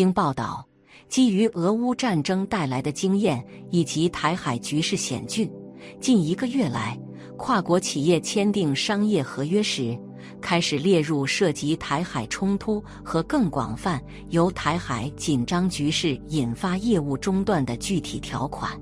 经报道，基于俄乌战争带来的经验以及台海局势险峻，近一个月来，跨国企业签订商业合约时，开始列入涉及台海冲突和更广泛由台海紧张局势引发业务中断的具体条款。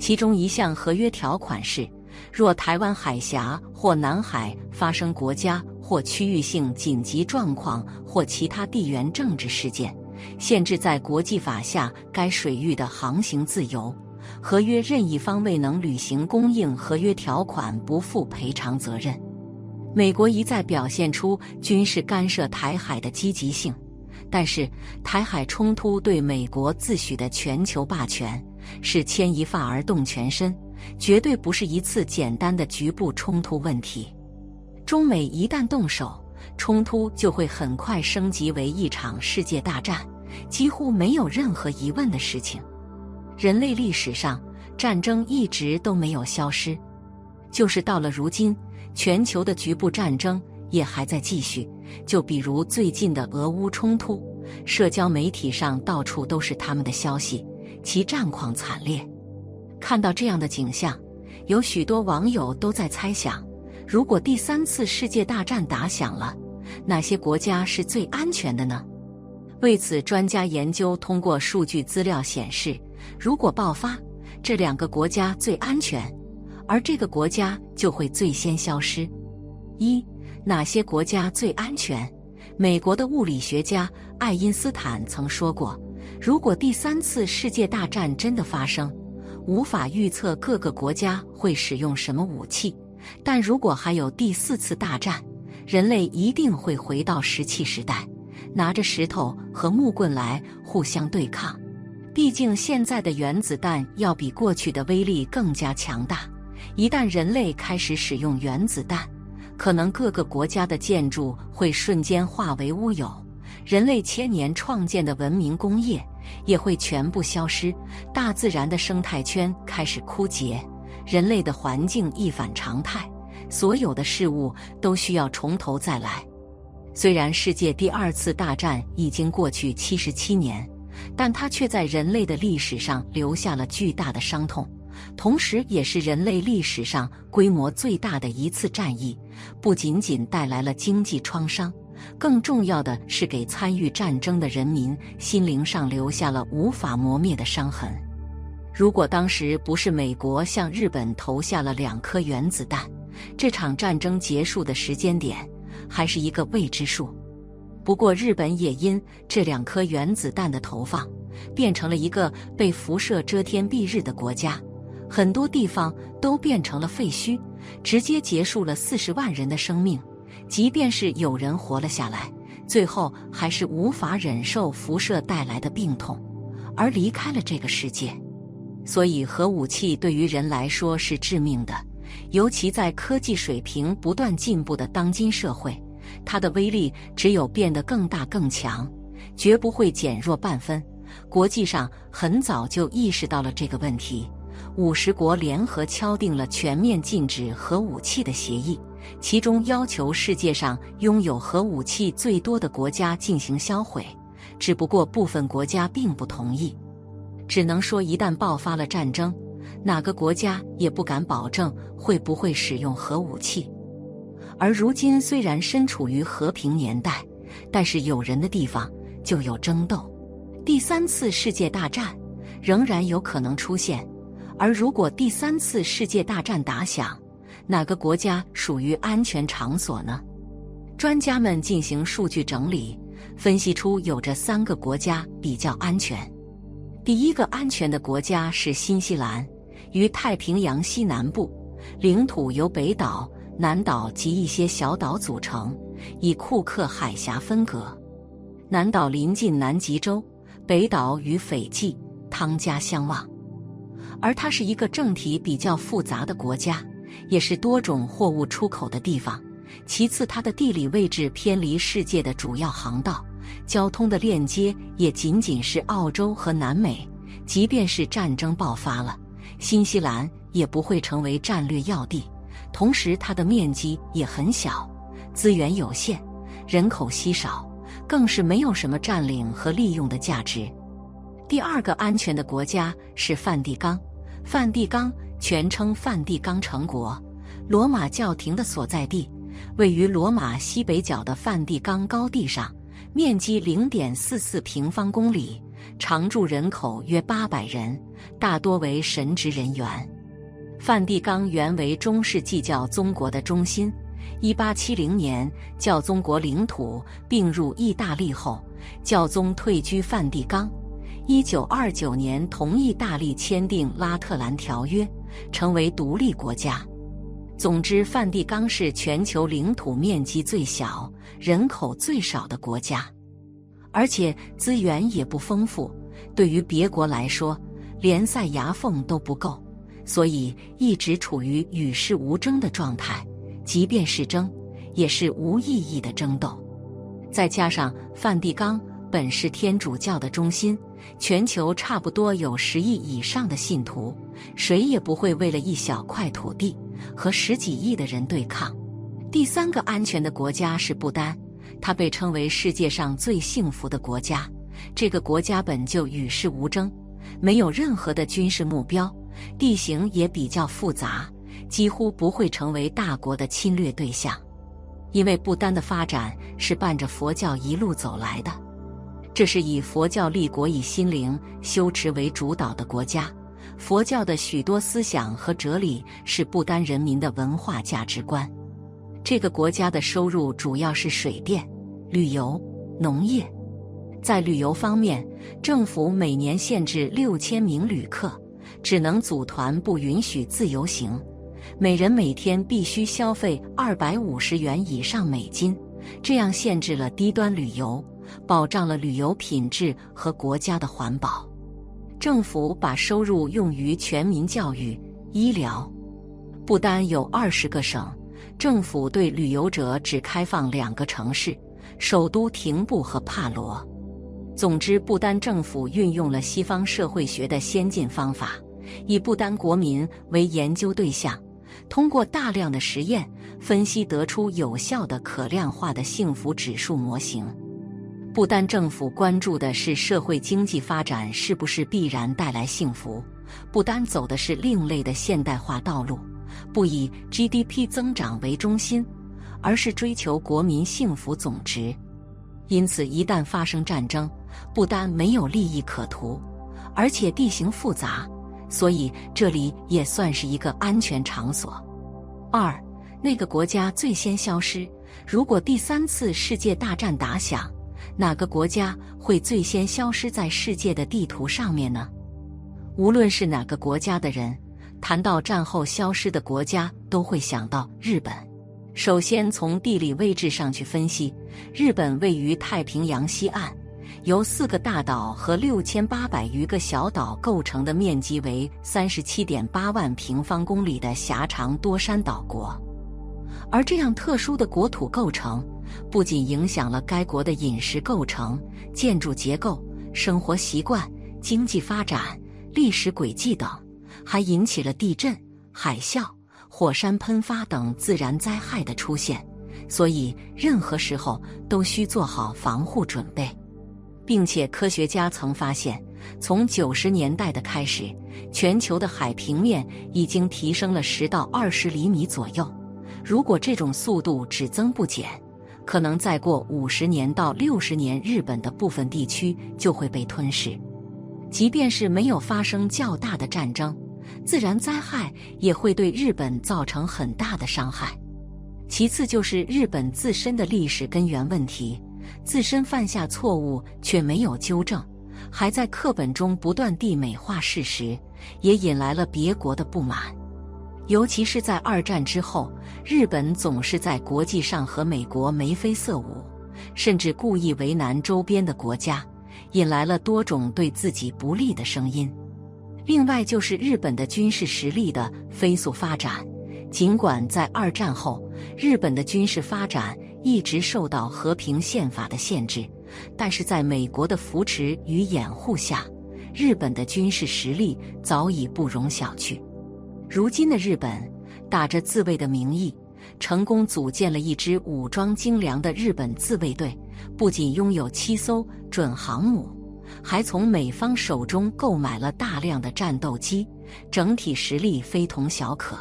其中一项合约条款是，若台湾海峡或南海发生国家或区域性紧急状况或其他地缘政治事件，限制在国际法下该水域的航行自由。合约任意方未能履行供应合约条款，不负赔偿责任。美国一再表现出军事干涉台海的积极性，但是台海冲突对美国自诩的全球霸权是牵一发而动全身，绝对不是一次简单的局部冲突问题。中美一旦动手，冲突就会很快升级为一场世界大战。几乎没有任何疑问的事情。人类历史上，战争一直都没有消失，就是到了如今，全球的局部战争也还在继续。就比如最近的俄乌冲突，社交媒体上到处都是他们的消息，其战况惨烈。看到这样的景象，有许多网友都在猜想：如果第三次世界大战打响了，哪些国家是最安全的呢？为此，专家研究通过数据资料显示，如果爆发，这两个国家最安全，而这个国家就会最先消失。一，哪些国家最安全？美国的物理学家爱因斯坦曾说过，如果第三次世界大战真的发生，无法预测各个国家会使用什么武器，但如果还有第四次大战，人类一定会回到石器时代。拿着石头和木棍来互相对抗，毕竟现在的原子弹要比过去的威力更加强大。一旦人类开始使用原子弹，可能各个国家的建筑会瞬间化为乌有，人类千年创建的文明工业也会全部消失，大自然的生态圈开始枯竭，人类的环境一反常态，所有的事物都需要从头再来。虽然世界第二次大战已经过去七十七年，但它却在人类的历史上留下了巨大的伤痛，同时也是人类历史上规模最大的一次战役。不仅仅带来了经济创伤，更重要的是给参与战争的人民心灵上留下了无法磨灭的伤痕。如果当时不是美国向日本投下了两颗原子弹，这场战争结束的时间点。还是一个未知数。不过，日本也因这两颗原子弹的投放，变成了一个被辐射遮天蔽日的国家，很多地方都变成了废墟，直接结束了四十万人的生命。即便是有人活了下来，最后还是无法忍受辐射带来的病痛，而离开了这个世界。所以，核武器对于人来说是致命的。尤其在科技水平不断进步的当今社会，它的威力只有变得更大更强，绝不会减弱半分。国际上很早就意识到了这个问题，五十国联合敲定了全面禁止核武器的协议，其中要求世界上拥有核武器最多的国家进行销毁。只不过部分国家并不同意，只能说一旦爆发了战争。哪个国家也不敢保证会不会使用核武器，而如今虽然身处于和平年代，但是有人的地方就有争斗，第三次世界大战仍然有可能出现。而如果第三次世界大战打响，哪个国家属于安全场所呢？专家们进行数据整理，分析出有着三个国家比较安全。第一个安全的国家是新西兰。于太平洋西南部，领土由北岛、南岛及一些小岛组成，以库克海峡分隔。南岛临近南极洲，北岛与斐济、汤加相望。而它是一个政体比较复杂的国家，也是多种货物出口的地方。其次，它的地理位置偏离世界的主要航道，交通的链接也仅仅是澳洲和南美。即便是战争爆发了。新西兰也不会成为战略要地，同时它的面积也很小，资源有限，人口稀少，更是没有什么占领和利用的价值。第二个安全的国家是梵蒂冈，梵蒂冈全称梵蒂冈城国，罗马教廷的所在地，位于罗马西北角的梵蒂冈高地上，面积零点四四平方公里，常住人口约八百人，大多为神职人员。梵蒂冈原为中世纪教宗国的中心。一八七零年，教宗国领土并入意大利后，教宗退居梵蒂冈。一九二九年，同意大利签订《拉特兰条约》，成为独立国家。总之，梵蒂冈是全球领土面积最小、人口最少的国家，而且资源也不丰富。对于别国来说，连塞牙缝都不够，所以一直处于与世无争的状态。即便是争，也是无意义的争斗。再加上梵蒂冈本是天主教的中心。全球差不多有十亿以上的信徒，谁也不会为了一小块土地和十几亿的人对抗。第三个安全的国家是不丹，它被称为世界上最幸福的国家。这个国家本就与世无争，没有任何的军事目标，地形也比较复杂，几乎不会成为大国的侵略对象。因为不丹的发展是伴着佛教一路走来的。这是以佛教立国、以心灵修持为主导的国家。佛教的许多思想和哲理是不丹人民的文化价值观。这个国家的收入主要是水电、旅游、农业。在旅游方面，政府每年限制六千名旅客，只能组团，不允许自由行。每人每天必须消费二百五十元以上美金，这样限制了低端旅游。保障了旅游品质和国家的环保。政府把收入用于全民教育、医疗。不丹有二十个省，政府对旅游者只开放两个城市：首都廷布和帕罗。总之，不丹政府运用了西方社会学的先进方法，以不丹国民为研究对象，通过大量的实验分析，得出有效的、可量化的幸福指数模型。不丹政府关注的是社会经济发展是不是必然带来幸福。不丹走的是另类的现代化道路，不以 GDP 增长为中心，而是追求国民幸福总值。因此，一旦发生战争，不丹没有利益可图，而且地形复杂，所以这里也算是一个安全场所。二，那个国家最先消失。如果第三次世界大战打响，哪个国家会最先消失在世界的地图上面呢？无论是哪个国家的人，谈到战后消失的国家，都会想到日本。首先从地理位置上去分析，日本位于太平洋西岸，由四个大岛和六千八百余个小岛构成的面积为三十七点八万平方公里的狭长多山岛国。而这样特殊的国土构成。不仅影响了该国的饮食构成、建筑结构、生活习惯、经济发展、历史轨迹等，还引起了地震、海啸、火山喷发等自然灾害的出现。所以，任何时候都需做好防护准备，并且科学家曾发现，从九十年代的开始，全球的海平面已经提升了十到二十厘米左右。如果这种速度只增不减，可能再过五十年到六十年，日本的部分地区就会被吞噬。即便是没有发生较大的战争，自然灾害也会对日本造成很大的伤害。其次就是日本自身的历史根源问题，自身犯下错误却没有纠正，还在课本中不断地美化事实，也引来了别国的不满。尤其是在二战之后，日本总是在国际上和美国眉飞色舞，甚至故意为难周边的国家，引来了多种对自己不利的声音。另外就是日本的军事实力的飞速发展，尽管在二战后，日本的军事发展一直受到和平宪法的限制，但是在美国的扶持与掩护下，日本的军事实力早已不容小觑。如今的日本，打着自卫的名义，成功组建了一支武装精良的日本自卫队，不仅拥有七艘准航母，还从美方手中购买了大量的战斗机，整体实力非同小可。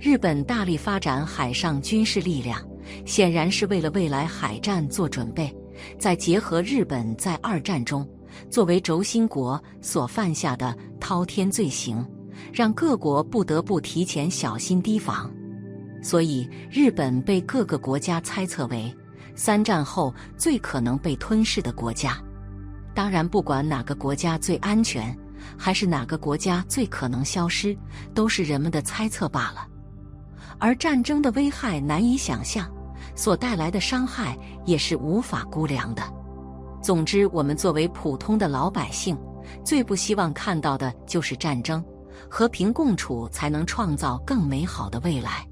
日本大力发展海上军事力量，显然是为了未来海战做准备。再结合日本在二战中作为轴心国所犯下的滔天罪行，让各国不得不提前小心提防。所以，日本被各个国家猜测为三战后最可能被吞噬的国家。当然，不管哪个国家最安全，还是哪个国家最可能消失，都是人们的猜测罢了。而战争的危害难以想象，所带来的伤害也是无法估量的。总之，我们作为普通的老百姓，最不希望看到的就是战争，和平共处才能创造更美好的未来。